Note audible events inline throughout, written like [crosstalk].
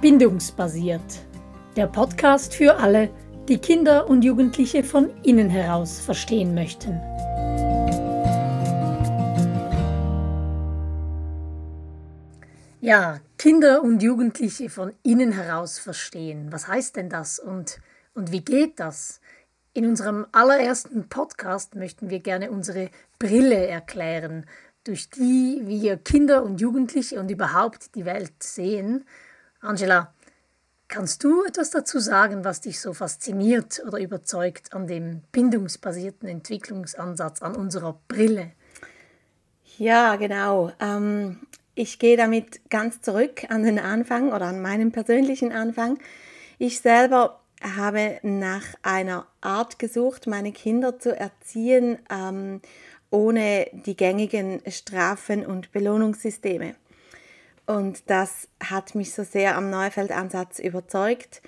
Bindungsbasiert. Der Podcast für alle, die Kinder und Jugendliche von innen heraus verstehen möchten. Ja, Kinder und Jugendliche von innen heraus verstehen. Was heißt denn das und, und wie geht das? In unserem allerersten Podcast möchten wir gerne unsere Brille erklären, durch die wir Kinder und Jugendliche und überhaupt die Welt sehen Angela, kannst du etwas dazu sagen, was dich so fasziniert oder überzeugt an dem bindungsbasierten Entwicklungsansatz, an unserer Brille? Ja, genau. Ähm, ich gehe damit ganz zurück an den Anfang oder an meinen persönlichen Anfang. Ich selber habe nach einer Art gesucht, meine Kinder zu erziehen, ähm, ohne die gängigen Strafen und Belohnungssysteme. Und das hat mich so sehr am Neufeldansatz überzeugt,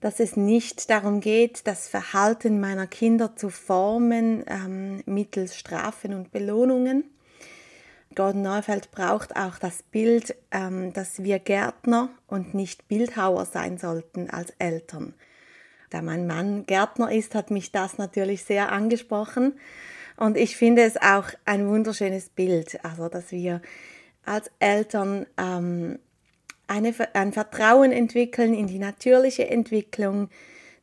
dass es nicht darum geht, das Verhalten meiner Kinder zu formen ähm, mittels Strafen und Belohnungen. Gordon Neufeld braucht auch das Bild, ähm, dass wir Gärtner und nicht Bildhauer sein sollten als Eltern. Da mein Mann Gärtner ist, hat mich das natürlich sehr angesprochen. Und ich finde es auch ein wunderschönes Bild, also dass wir als Eltern ähm, eine, ein Vertrauen entwickeln in die natürliche Entwicklung,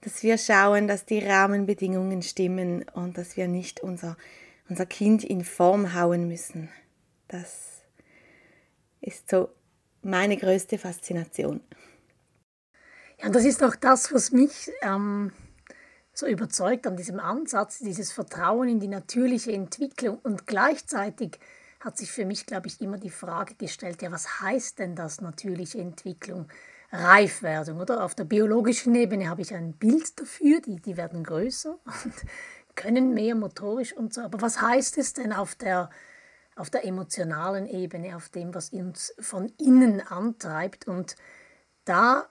dass wir schauen, dass die Rahmenbedingungen stimmen und dass wir nicht unser, unser Kind in Form hauen müssen. Das ist so meine größte Faszination. Ja, das ist auch das, was mich ähm, so überzeugt an diesem Ansatz, dieses Vertrauen in die natürliche Entwicklung und gleichzeitig hat sich für mich, glaube ich, immer die Frage gestellt, ja, was heißt denn das natürliche Entwicklung, Reifwerdung, oder? Auf der biologischen Ebene habe ich ein Bild dafür, die, die werden größer [laughs] und können mehr motorisch und so. Aber was heißt es denn auf der, auf der emotionalen Ebene, auf dem, was uns von innen antreibt? Und da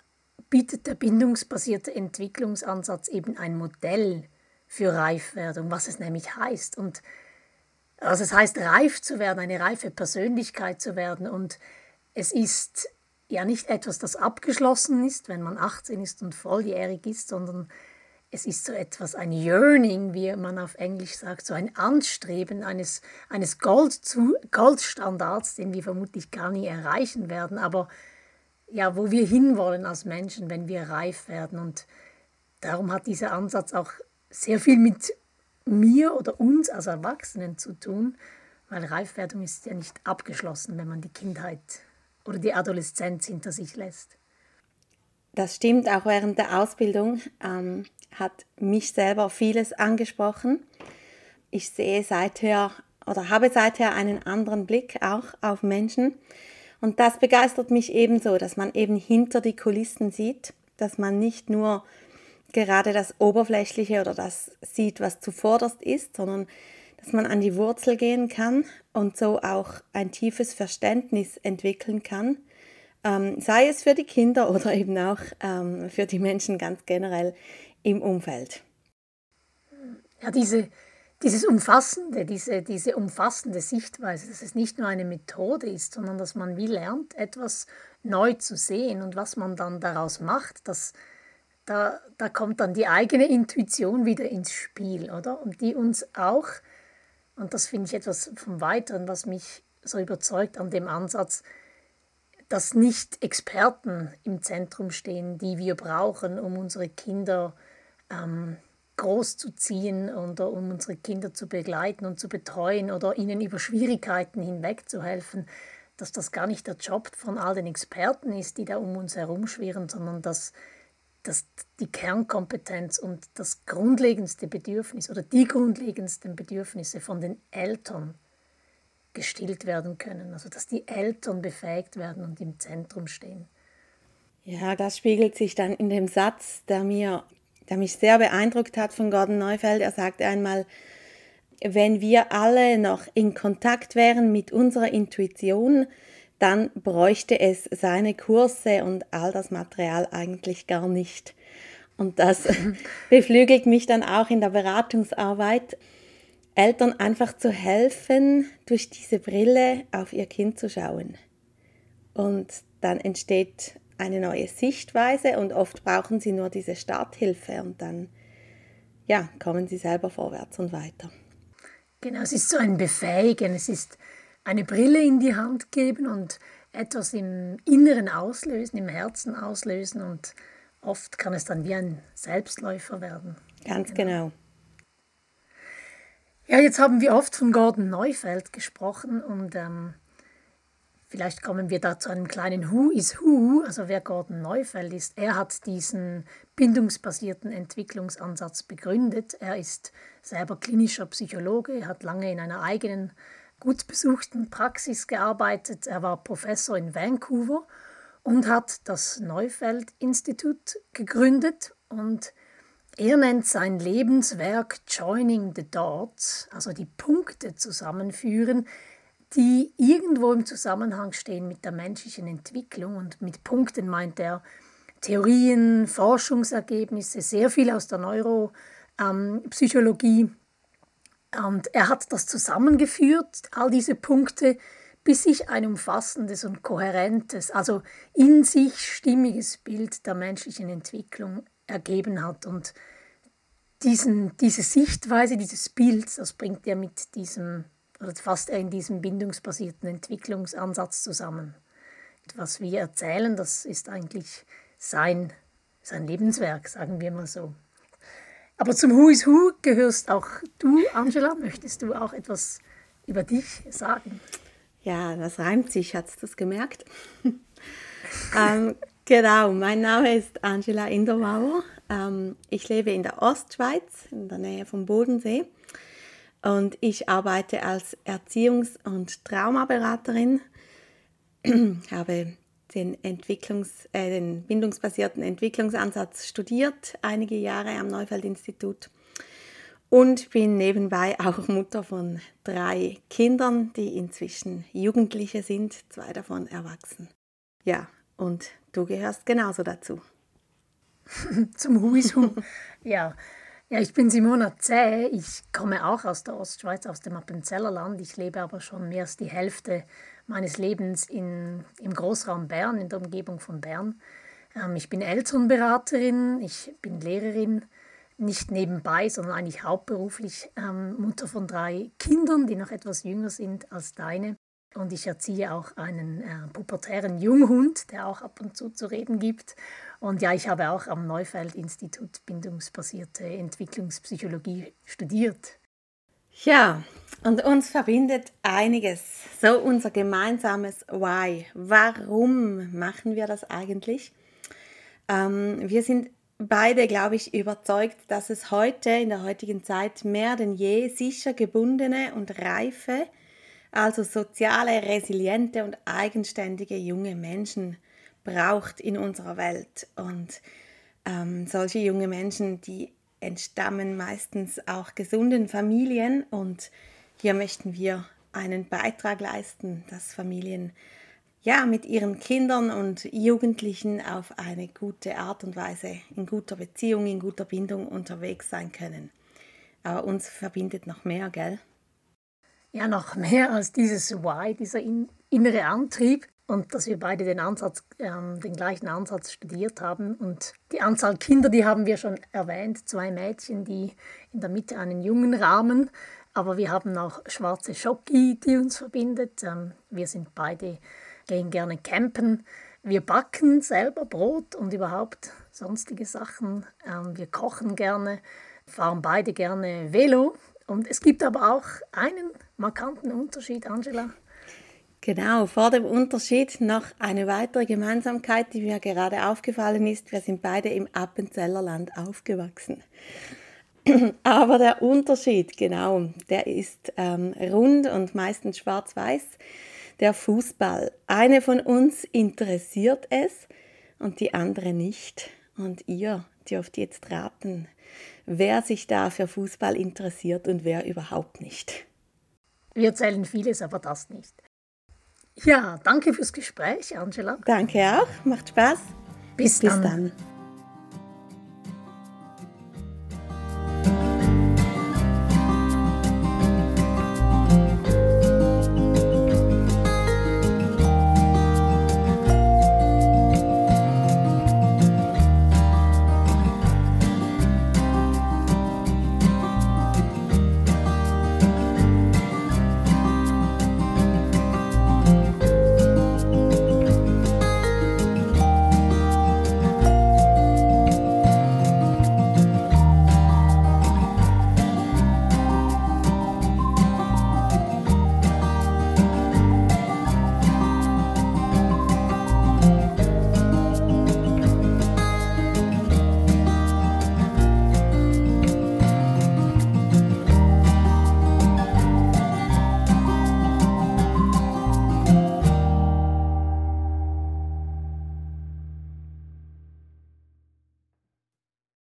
bietet der bindungsbasierte Entwicklungsansatz eben ein Modell für Reifwerdung, was es nämlich heißt. Und also es heißt, reif zu werden, eine reife Persönlichkeit zu werden. Und es ist ja nicht etwas, das abgeschlossen ist, wenn man 18 ist und volljährig ist, sondern es ist so etwas, ein Yearning, wie man auf Englisch sagt, so ein Anstreben eines, eines Gold zu, Goldstandards, den wir vermutlich gar nie erreichen werden, aber ja, wo wir hinwollen als Menschen, wenn wir reif werden. Und darum hat dieser Ansatz auch sehr viel mit mir oder uns als Erwachsenen zu tun, weil Reifwerdung ist ja nicht abgeschlossen, wenn man die Kindheit oder die Adoleszenz hinter sich lässt. Das stimmt, auch während der Ausbildung ähm, hat mich selber vieles angesprochen. Ich sehe seither oder habe seither einen anderen Blick auch auf Menschen. Und das begeistert mich ebenso, dass man eben hinter die Kulissen sieht, dass man nicht nur gerade das Oberflächliche oder das sieht, was zuvorderst ist, sondern dass man an die Wurzel gehen kann und so auch ein tiefes Verständnis entwickeln kann, ähm, sei es für die Kinder [laughs] oder eben auch ähm, für die Menschen ganz generell im Umfeld. Ja, diese, dieses umfassende, diese, diese umfassende Sichtweise, dass es nicht nur eine Methode ist, sondern dass man wie lernt, etwas neu zu sehen und was man dann daraus macht, das, da, da kommt dann die eigene Intuition wieder ins Spiel, oder? Und die uns auch, und das finde ich etwas vom Weiteren, was mich so überzeugt an dem Ansatz, dass nicht Experten im Zentrum stehen, die wir brauchen, um unsere Kinder ähm, großzuziehen oder um unsere Kinder zu begleiten und zu betreuen oder ihnen über Schwierigkeiten hinweg zu helfen, dass das gar nicht der Job von all den Experten ist, die da um uns herumschwirren, sondern dass dass die Kernkompetenz und das grundlegendste Bedürfnis oder die grundlegendsten Bedürfnisse von den Eltern gestillt werden können. Also dass die Eltern befähigt werden und im Zentrum stehen. Ja, das spiegelt sich dann in dem Satz, der, mir, der mich sehr beeindruckt hat von Gordon Neufeld. Er sagte einmal, wenn wir alle noch in Kontakt wären mit unserer Intuition, dann bräuchte es seine Kurse und all das Material eigentlich gar nicht. Und das [laughs] beflügelt mich dann auch in der Beratungsarbeit, Eltern einfach zu helfen, durch diese Brille auf ihr Kind zu schauen. Und dann entsteht eine neue Sichtweise und oft brauchen sie nur diese Starthilfe und dann ja, kommen sie selber vorwärts und weiter. Genau, es ist so ein Befähigen, es ist eine Brille in die Hand geben und etwas im Inneren auslösen, im Herzen auslösen und oft kann es dann wie ein Selbstläufer werden. Ganz genau. genau. Ja, jetzt haben wir oft von Gordon Neufeld gesprochen und ähm, vielleicht kommen wir da zu einem kleinen Who is Who, also wer Gordon Neufeld ist. Er hat diesen bindungsbasierten Entwicklungsansatz begründet. Er ist selber klinischer Psychologe, er hat lange in einer eigenen gut besuchten Praxis gearbeitet. Er war Professor in Vancouver und hat das Neufeld-Institut gegründet und er nennt sein Lebenswerk Joining the Dots, also die Punkte zusammenführen, die irgendwo im Zusammenhang stehen mit der menschlichen Entwicklung. Und mit Punkten meint er Theorien, Forschungsergebnisse, sehr viel aus der Neuropsychologie. Ähm, und er hat das zusammengeführt, all diese Punkte, bis sich ein umfassendes und kohärentes, also in sich stimmiges Bild der menschlichen Entwicklung ergeben hat. Und diesen, diese Sichtweise, dieses Bild, das bringt er mit diesem, oder fasst er in diesem bindungsbasierten Entwicklungsansatz zusammen. Was wir erzählen, das ist eigentlich sein, sein Lebenswerk, sagen wir mal so. Aber zum Who is Who gehörst auch du, Angela. Möchtest du auch etwas über dich sagen? Ja, das reimt sich, hat du das gemerkt? [laughs] ähm, genau, mein Name ist Angela Indermauer. Ähm, ich lebe in der Ostschweiz, in der Nähe vom Bodensee. Und ich arbeite als Erziehungs- und Traumaberaterin. [clears throat] habe den, Entwicklungs-, äh, den bindungsbasierten Entwicklungsansatz studiert, einige Jahre am Neufeld-Institut und bin nebenbei auch Mutter von drei Kindern, die inzwischen Jugendliche sind, zwei davon erwachsen. Ja, und du gehörst genauso dazu. [laughs] Zum Huishu. [laughs] ja. Ja, ich bin Simona Zäh. Ich komme auch aus der Ostschweiz, aus dem Appenzellerland. Ich lebe aber schon mehr als die Hälfte meines Lebens in, im Großraum Bern, in der Umgebung von Bern. Ähm, ich bin Elternberaterin, ich bin Lehrerin, nicht nebenbei, sondern eigentlich hauptberuflich ähm, Mutter von drei Kindern, die noch etwas jünger sind als deine. Und ich erziehe auch einen äh, pubertären Junghund, der auch ab und zu zu reden gibt. Und ja, ich habe auch am Neufeld-Institut bindungsbasierte Entwicklungspsychologie studiert. Ja, und uns verbindet einiges. So unser gemeinsames Why. Warum machen wir das eigentlich? Ähm, wir sind beide, glaube ich, überzeugt, dass es heute, in der heutigen Zeit, mehr denn je sicher gebundene und reife, also soziale, resiliente und eigenständige junge Menschen braucht in unserer Welt. Und ähm, solche junge Menschen, die entstammen meistens auch gesunden Familien und hier möchten wir einen Beitrag leisten, dass Familien ja mit ihren Kindern und Jugendlichen auf eine gute Art und Weise in guter Beziehung, in guter Bindung unterwegs sein können. Aber uns verbindet noch mehr, gell? Ja, noch mehr als dieses Why, dieser innere Antrieb und dass wir beide den Ansatz, ähm, den gleichen Ansatz studiert haben. Und die Anzahl Kinder, die haben wir schon erwähnt, zwei Mädchen, die in der Mitte einen jungen Rahmen, aber wir haben auch schwarze Schocki, die uns verbindet. Ähm, wir sind beide, gehen gerne campen. Wir backen selber Brot und überhaupt sonstige Sachen. Ähm, wir kochen gerne, fahren beide gerne Velo. Und es gibt aber auch einen markanten Unterschied, Angela. Genau, vor dem Unterschied noch eine weitere Gemeinsamkeit, die mir gerade aufgefallen ist. Wir sind beide im Appenzellerland aufgewachsen. [clears throat] Aber der Unterschied, genau, der ist ähm, rund und meistens schwarz-weiß. Der Fußball. Eine von uns interessiert es und die andere nicht. Und ihr dürft jetzt raten, wer sich da für Fußball interessiert und wer überhaupt nicht. Wir erzählen vieles, aber das nicht. Ja, danke fürs Gespräch, Angela. Danke auch, macht Spaß. Bis, Bis dann. dann.